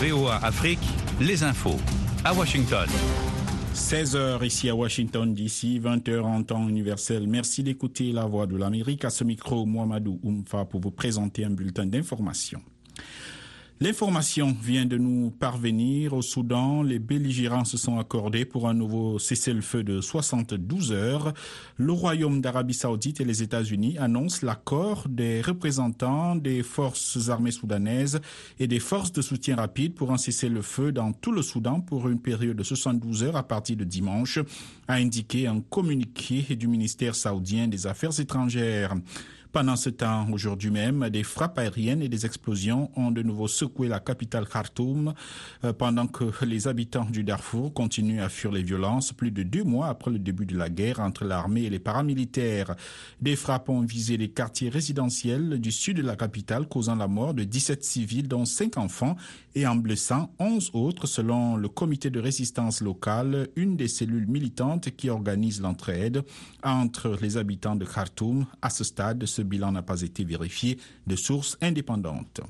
VOA Afrique, les infos. À Washington. 16h ici à Washington DC, 20h en temps universel. Merci d'écouter la voix de l'Amérique. À ce micro, Mohamedou Oumfa pour vous présenter un bulletin d'information. L'information vient de nous parvenir. Au Soudan, les belligérants se sont accordés pour un nouveau cessez-le-feu de 72 heures. Le Royaume d'Arabie saoudite et les États-Unis annoncent l'accord des représentants des forces armées soudanaises et des forces de soutien rapide pour un cessez-le-feu dans tout le Soudan pour une période de 72 heures à partir de dimanche, a indiqué un communiqué du ministère saoudien des Affaires étrangères. Pendant ce temps, aujourd'hui même, des frappes aériennes et des explosions ont de nouveau secoué la capitale Khartoum euh, pendant que les habitants du Darfour continuent à fuir les violences plus de deux mois après le début de la guerre entre l'armée et les paramilitaires. Des frappes ont visé les quartiers résidentiels du sud de la capitale causant la mort de 17 civils dont 5 enfants et en blessant 11 autres selon le comité de résistance locale, une des cellules militantes qui organise l'entraide entre les habitants de Khartoum. À ce stade, ce bilan n'a pas été vérifié de sources indépendantes.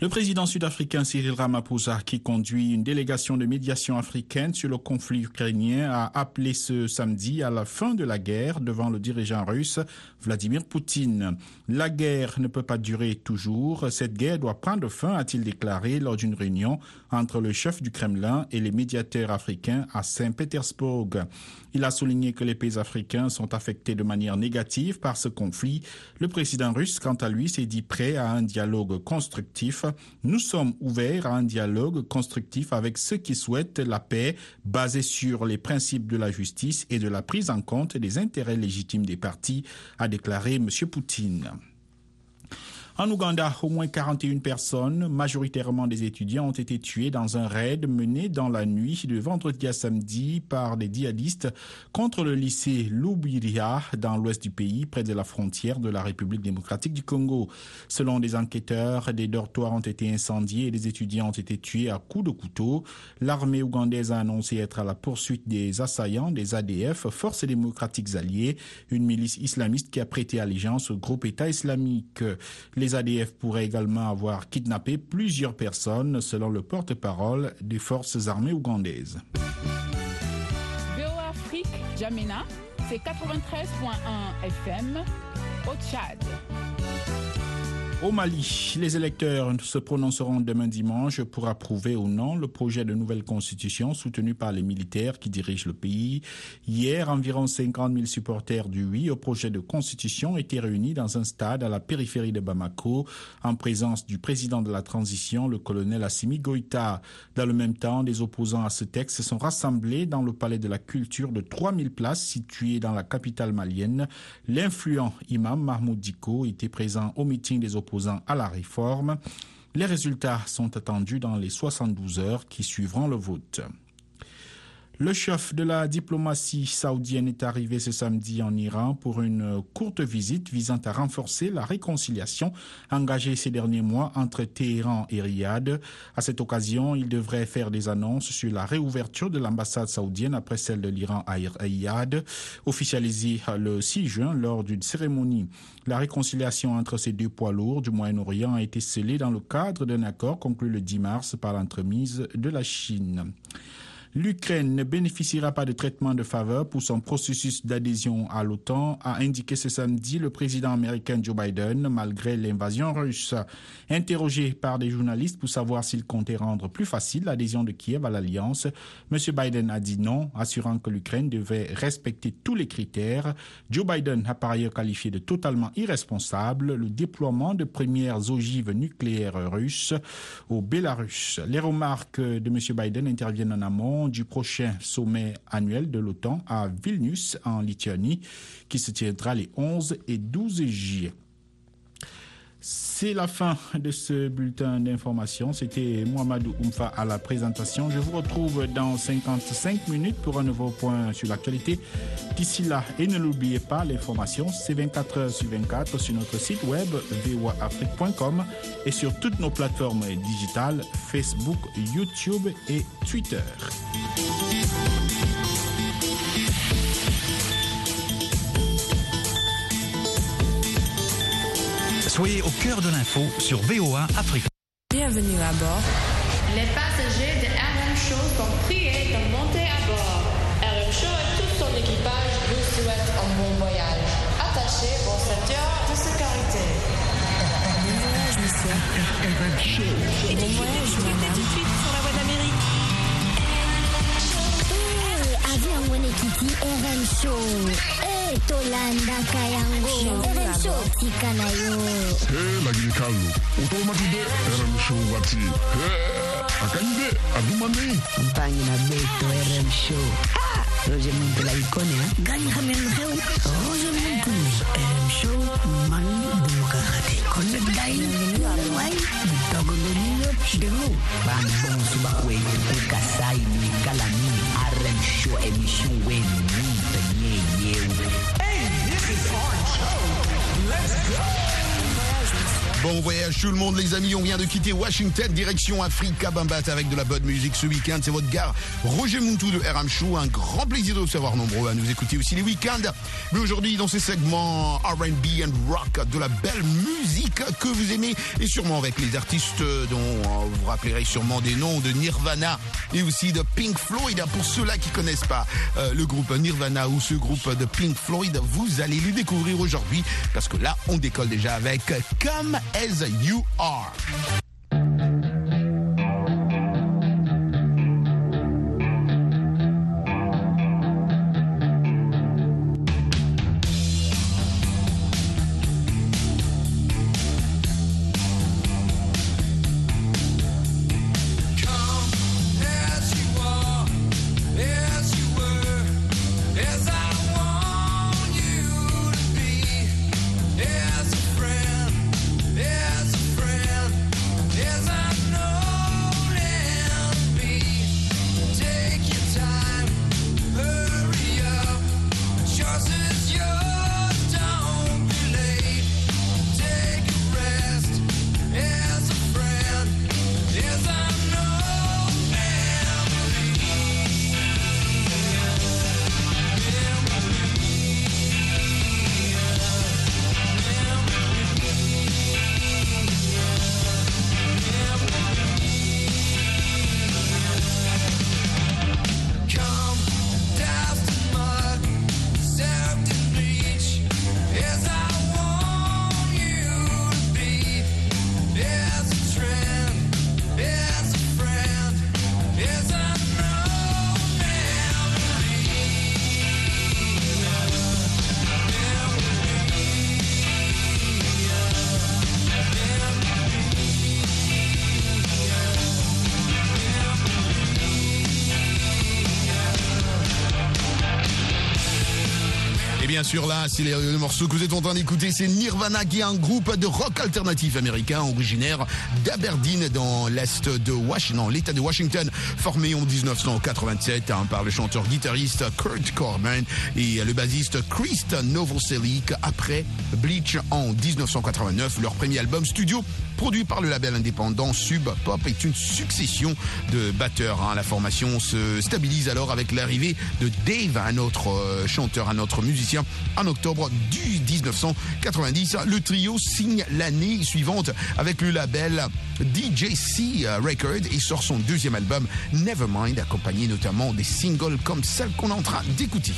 Le président sud-africain Cyril Ramaphosa, qui conduit une délégation de médiation africaine sur le conflit ukrainien, a appelé ce samedi à la fin de la guerre devant le dirigeant russe Vladimir Poutine. La guerre ne peut pas durer toujours. Cette guerre doit prendre fin, a-t-il déclaré lors d'une réunion entre le chef du Kremlin et les médiateurs africains à Saint-Pétersbourg. Il a souligné que les pays africains sont affectés de manière négative par ce conflit. Le président russe, quant à lui, s'est dit prêt à un dialogue constructif. Nous sommes ouverts à un dialogue constructif avec ceux qui souhaitent la paix basée sur les principes de la justice et de la prise en compte des intérêts légitimes des partis, a déclaré M. Poutine. En Ouganda, au moins 41 personnes, majoritairement des étudiants, ont été tuées dans un raid mené dans la nuit de vendredi à samedi par des djihadistes contre le lycée Loubiria dans l'ouest du pays, près de la frontière de la République démocratique du Congo. Selon des enquêteurs, des dortoirs ont été incendiés et des étudiants ont été tués à coups de couteau. L'armée ougandaise a annoncé être à la poursuite des assaillants des ADF, Forces démocratiques alliées, une milice islamiste qui a prêté allégeance au groupe État islamique. ADF pourraient également avoir kidnappé plusieurs personnes, selon le porte-parole des forces armées ougandaises. VOA Afrique, Jamena, c'est 93.1 FM au Tchad. Au Mali, les électeurs se prononceront demain dimanche pour approuver ou non le projet de nouvelle constitution soutenu par les militaires qui dirigent le pays. Hier, environ 50 000 supporters du oui au projet de constitution étaient réunis dans un stade à la périphérie de Bamako en présence du président de la transition, le colonel Assimi Goïta. Dans le même temps, des opposants à ce texte se sont rassemblés dans le palais de la culture de 3000 places situé dans la capitale malienne. L'influent imam Mahmoud Diko était présent au meeting des opposants opposant à la réforme. Les résultats sont attendus dans les 72 heures qui suivront le vote. Le chef de la diplomatie saoudienne est arrivé ce samedi en Iran pour une courte visite visant à renforcer la réconciliation engagée ces derniers mois entre Téhéran et Riyad. À cette occasion, il devrait faire des annonces sur la réouverture de l'ambassade saoudienne après celle de l'Iran à Riyad, officialisée le 6 juin lors d'une cérémonie. La réconciliation entre ces deux poids lourds du Moyen-Orient a été scellée dans le cadre d'un accord conclu le 10 mars par l'entremise de la Chine. L'Ukraine ne bénéficiera pas de traitement de faveur pour son processus d'adhésion à l'OTAN, a indiqué ce samedi le président américain Joe Biden, malgré l'invasion russe. Interrogé par des journalistes pour savoir s'il comptait rendre plus facile l'adhésion de Kiev à l'Alliance, M. Biden a dit non, assurant que l'Ukraine devait respecter tous les critères. Joe Biden a par ailleurs qualifié de totalement irresponsable le déploiement de premières ogives nucléaires russes au Bélarus. Les remarques de M. Biden interviennent en amont du prochain sommet annuel de l'OTAN à Vilnius en Lituanie qui se tiendra les 11 et 12 juillet. C'est la fin de ce bulletin d'information. C'était Mohamedou Oumfa à la présentation. Je vous retrouve dans 55 minutes pour un nouveau point sur l'actualité. D'ici là, et ne l'oubliez pas, l'information, c'est 24 heures sur 24 sur notre site web voaafrique.com et sur toutes nos plateformes digitales Facebook, YouTube et Twitter. Soyez au cœur de l'info sur VOA Afrique. Bienvenue à bord. Les passagers de RM Show sont priés de monter à bord. RM Show et tout son équipage vous souhaitent un bon voyage. Attachez vos ceintures de sécurité. Bon voyage, monsieur. Bon voyage, madame. tout de suite sur la voie d'Amérique. Eh, avion mwenyekiti RM Show. Tulan na kayango Eren shoti Hey, He lagin kalu Otomati de eren shogati He akanyi de adumane Mpanyi na beto eren show Ah! Roger Monte la icona Gani hamen heu Roger Monte Eren show Man bumuka hati Konet gain Wai Bitogo gonyo Demu Bang bong subakwe Kukasai Nikalani Eren show emission Weni Let's go! Bon voyage tout le monde les amis, on vient de quitter Washington, direction Africa Bambat avec de la bonne musique ce week-end. C'est votre gars Roger Muntou de RM Show. Un grand plaisir de vous savoir nombreux à nous écouter aussi les week-ends. Mais aujourd'hui dans ces segments R&B and rock, de la belle musique que vous aimez et sûrement avec les artistes dont euh, vous rappellerez sûrement des noms de Nirvana et aussi de Pink Floyd. Pour ceux-là qui connaissent pas euh, le groupe Nirvana ou ce groupe de Pink Floyd, vous allez le découvrir aujourd'hui parce que là on décolle déjà avec Come As You Are. Sûr là, c'est le morceau que vous êtes en train d'écouter, c'est Nirvana qui est un groupe de rock alternatif américain originaire d'Aberdeen dans l'est de Washington, l'État de Washington, formé en 1987 hein, par le chanteur-guitariste Kurt Coleman et le bassiste Chris Novoselic après Bleach en 1989. Leur premier album studio produit par le label indépendant Sub Pop est une succession de batteurs. hein. La formation se stabilise alors avec l'arrivée de Dave, un autre euh, chanteur, un autre musicien, en octobre du 1990. Le trio signe l'année suivante avec le label DJC Record et sort son deuxième album Nevermind, accompagné notamment des singles comme celle qu'on est en train d'écouter.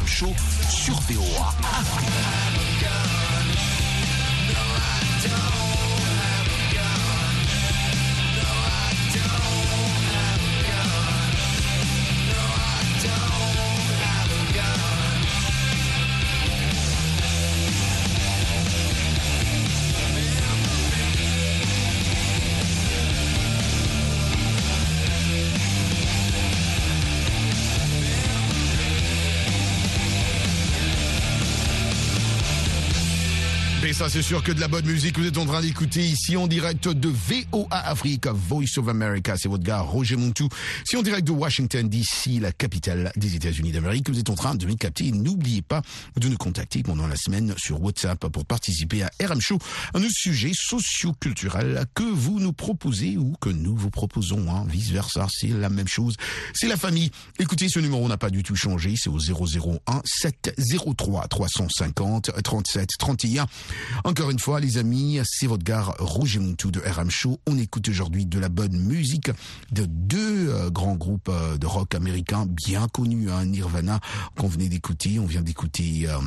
RM Show sur VOA. C'est sûr que de la bonne musique vous êtes en train d'écouter ici en direct de VOA Afrique, Voice of America. C'est votre gars Roger Montou. Si en direct de Washington DC, la capitale des États-Unis d'Amérique, vous êtes en train de me capter. N'oubliez pas de nous contacter pendant la semaine sur WhatsApp pour participer à RM Show, un sujet socio-culturel que vous nous proposez ou que nous vous proposons. Hein. Vice versa, c'est la même chose. C'est la famille. Écoutez, ce numéro n'a pas du tout changé. C'est au 001 703 350 37 31. Encore une fois, les amis, c'est votre gare Rouge et de RM Show. On écoute aujourd'hui de la bonne musique de deux euh, grands groupes euh, de rock américains bien connus, hein, Nirvana, qu'on venait d'écouter. On vient d'écouter... Euh,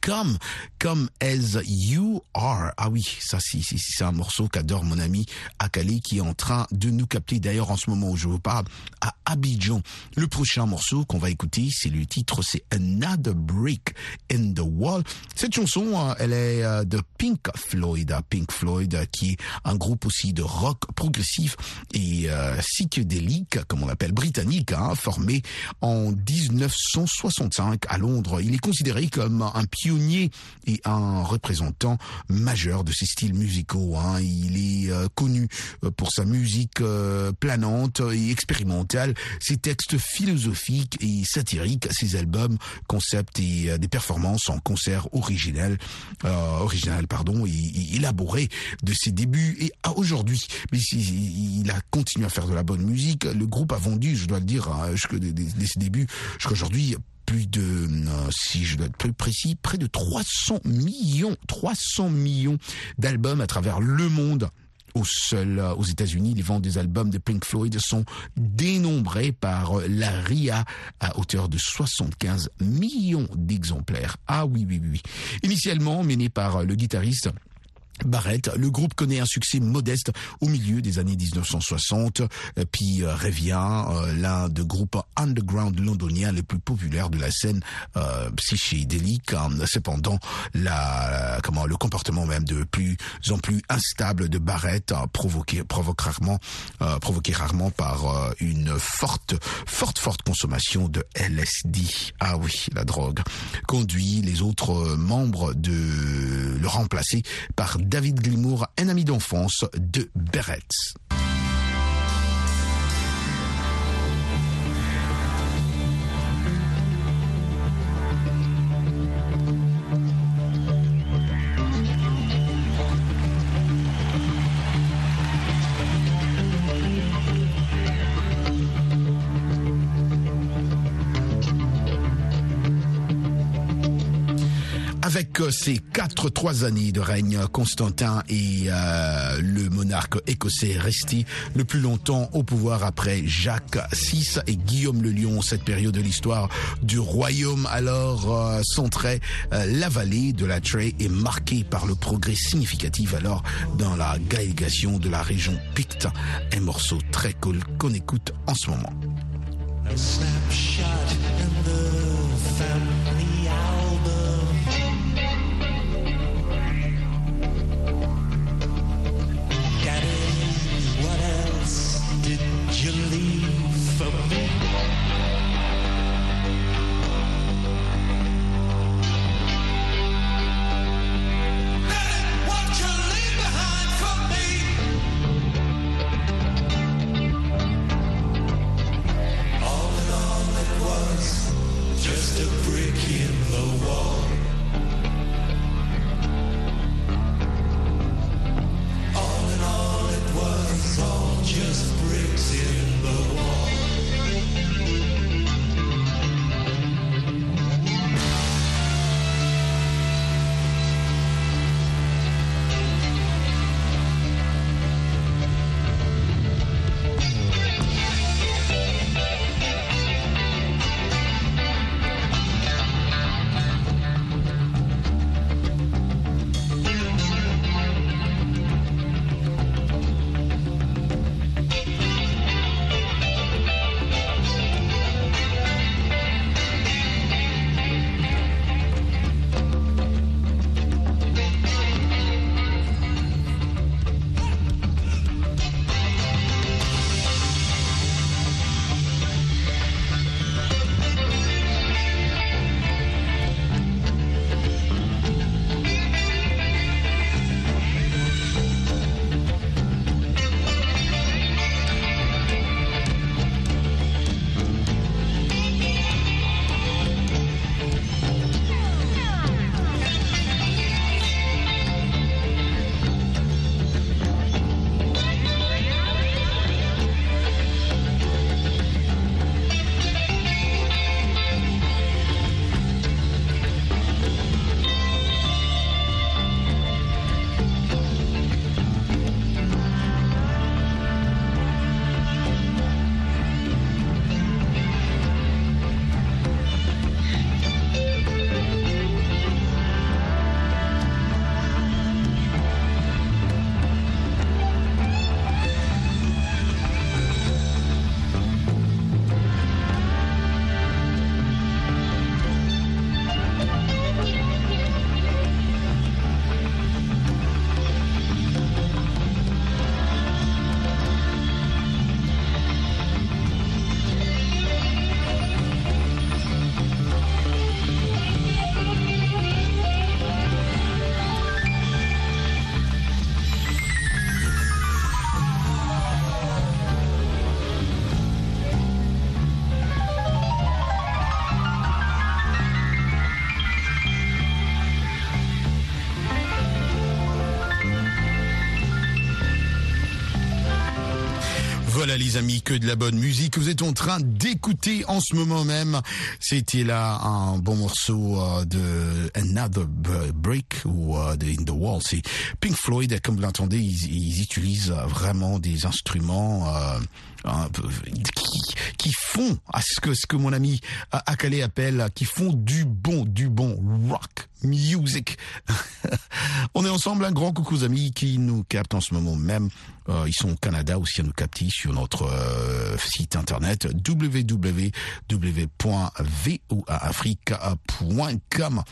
comme, comme as you are. Ah oui, ça c'est un morceau qu'adore mon ami Akali qui est en train de nous capter d'ailleurs en ce moment où je vous parle à Abidjan. Le prochain morceau qu'on va écouter, c'est le titre, c'est Another Brick in the Wall. Cette chanson, euh, elle est euh, de Pink Floyd, Pink Floyd euh, qui est un groupe aussi de rock progressif et euh, psychédélique, comme on l'appelle britannique, hein, formé en 1965 à Londres. Il est considéré comme un pionnier et un représentant majeur de ces styles musicaux. Hein. Il est euh, connu euh, pour sa musique euh, planante et expérimentale, ses textes philosophiques et satiriques, ses albums, concepts et des performances en concert original, original pardon, et, et de ses débuts et à aujourd'hui. Mais il a continué à faire de la bonne musique. Le groupe a vendu, je dois le dire, hein, dès ses débuts, jusqu'à aujourd'hui, plus de, euh, si je dois être plus précis, près de 300 millions, 300 millions d'albums à travers le monde. Au seul, euh, aux États-Unis, les ventes des albums de Pink Floyd sont dénombrées par euh, la RIA à hauteur de 75 millions d'exemplaires. Ah oui, oui, oui. Initialement mené par le guitariste Barrett, le groupe connaît un succès modeste au milieu des années 1960, euh, puis euh, revient euh, l'un des groupes underground londoniens les plus populaires de la scène euh, psychédélique. hein. Cependant, la, comment, le comportement même de plus en plus instable de Barrett, euh, provoqué, provoque rarement, euh, provoqué rarement par euh, une forte, forte, forte consommation de LSD. Ah oui, la drogue conduit les autres euh, membres de le remplacer par David Gilmour, un ami d'enfance de Barrett. Ces quatre trois années de règne, Constantin est euh, le monarque écossais resté le plus longtemps au pouvoir après Jacques VI et Guillaume le Lion. Cette période de l'histoire du royaume alors euh, centrait euh, la vallée de la Trey est marquée par le progrès significatif alors dans la gaélisation de la région Picte. Un morceau très cool qu'on écoute en ce moment. Les amis, que de la bonne musique que vous êtes en train d'écouter en ce moment même. C'était là un bon morceau euh, de Another Break ou euh, de In the Wall. C'est Pink Floyd, comme vous l'entendez, ils, ils utilisent euh, vraiment des instruments euh, peu- qui, qui font à ce que ce que mon ami euh, Akale appelle, qui font du bon, du bon rock music. On est ensemble, un grand coucou aux amis qui nous captent en ce moment même. Euh, ils sont au Canada aussi à nous capter sur notre euh, site internet www.voaafrica.com.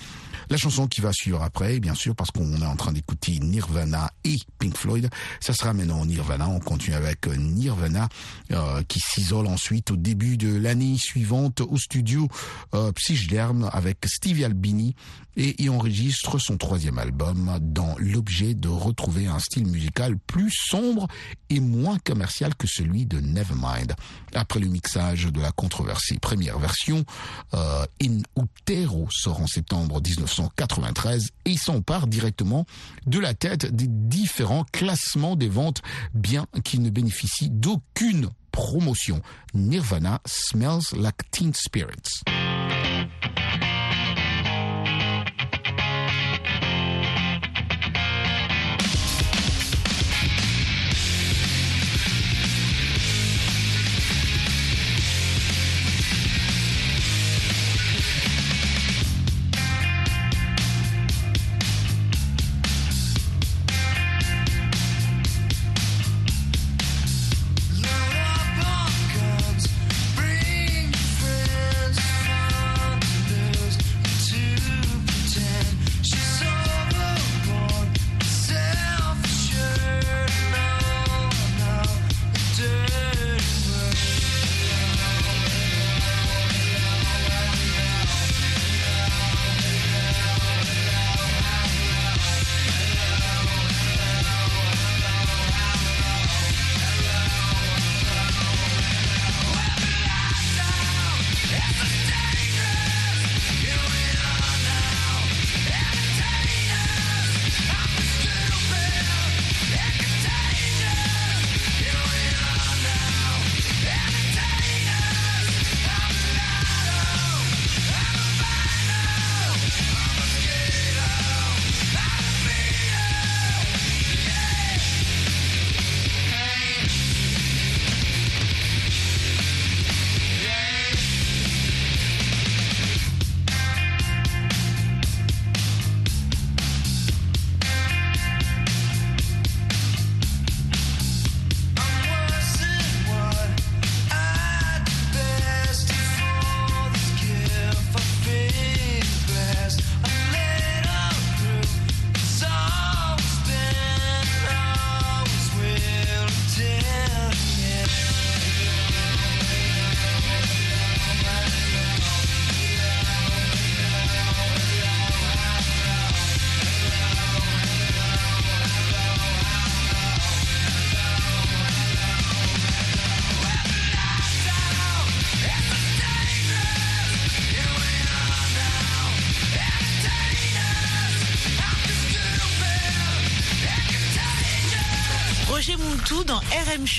La chanson qui va suivre après, bien sûr, parce qu'on est en train d'écouter Nirvana et Pink Floyd. Ça sera maintenant Nirvana. On continue avec euh, Nirvana euh, qui s'isole ensuite au début de l'année suivante au studio euh, avec Stevie Albini et il enregistre son troisième album dans l'objet de retrouver un style musical plus sombre et moins commercial que celui de Nevermind. Après le mixage de la controversée première version, euh, In Utero sort en septembre 1993 et s'empare directement de la tête des différents classements des ventes, bien qu'il ne bénéficie d'aucune promotion. Nirvana smells like teen spirits.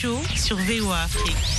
Show sur VOA Afrique.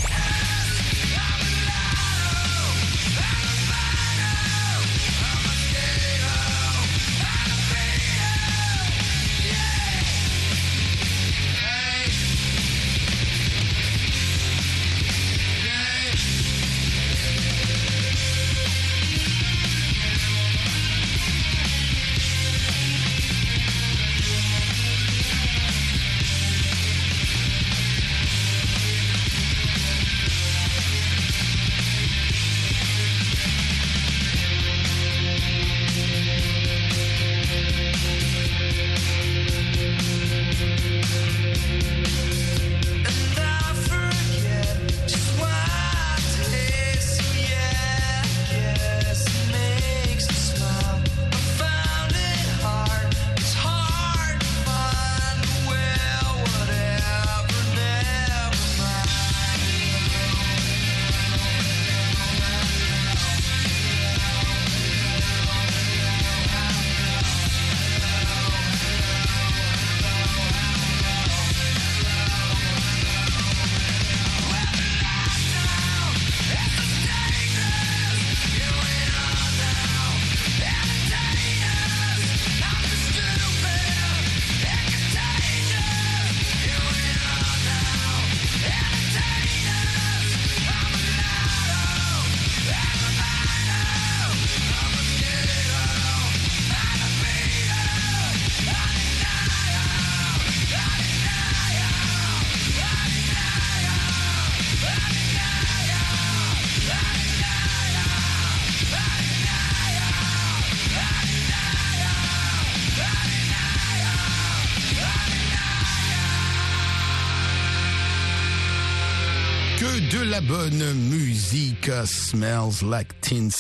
Musique. Smells like Teen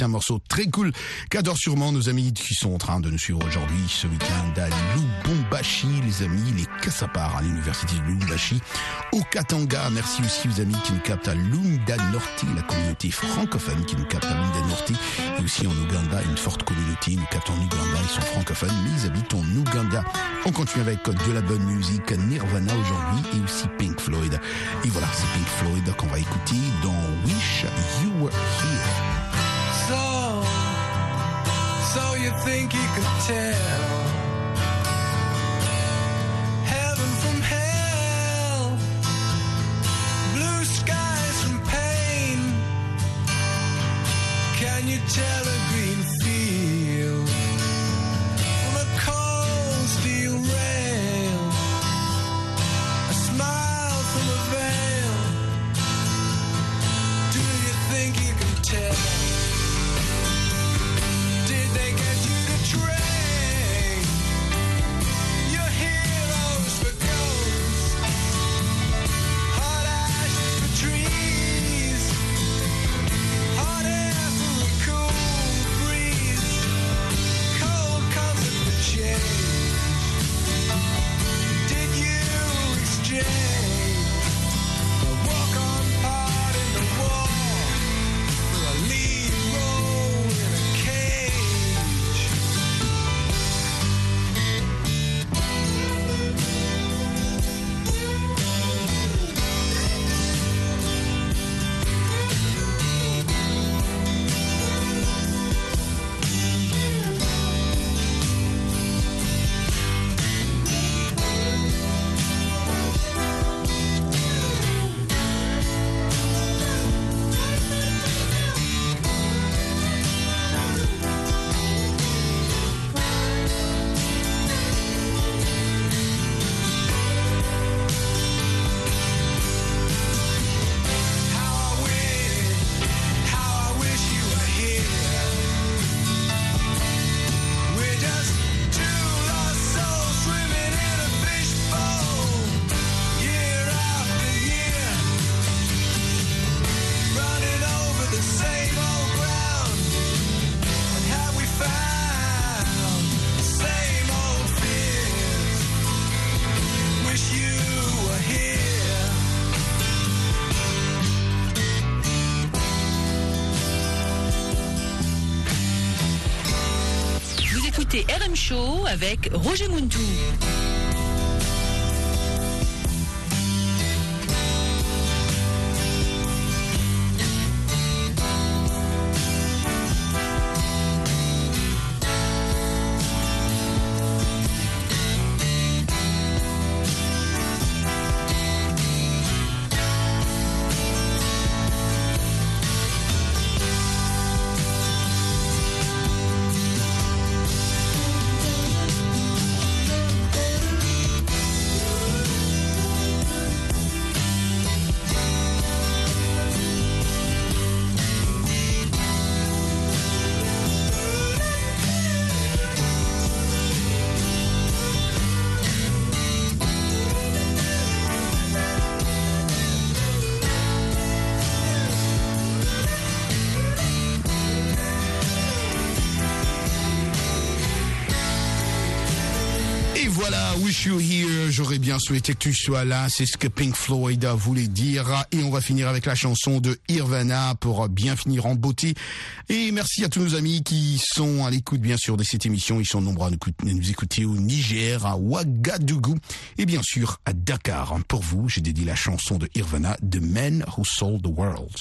un morceau très cool qu'adorent sûrement nos amis qui sont en train de nous suivre aujourd'hui ce week-end à Lubumbashi, les amis, les Kassapar à l'université de Lubumbashi, au Katanga. Merci aussi aux amis qui nous captent à Lunda Norte, la communauté francophone qui nous capte à Lunda Norte, et aussi en Ouganda, une forte communauté nous capte en Ouganda, ils sont francophones, mais ils habitent en Ouganda. On continue avec de la bonne musique, Nirvana aujourd'hui et aussi Pink Floyd. Et voilà, c'est Pink Floyd qu'on va écouter dans Wish You Were Here. So, so you think you could tell Show avec Roger Muntou. Voilà, Wish You Here, j'aurais bien souhaité que tu sois là, c'est ce que Pink Floyd voulait dire. Et on va finir avec la chanson de Irvana pour bien finir en beauté. Et merci à tous nos amis qui sont à l'écoute bien sûr de cette émission. Ils sont nombreux à nous écouter- au Niger, à Ouagadougou et bien sûr à Dakar. Pour vous, j'ai dédié la chanson de Irvana, The Man Who Sold the World.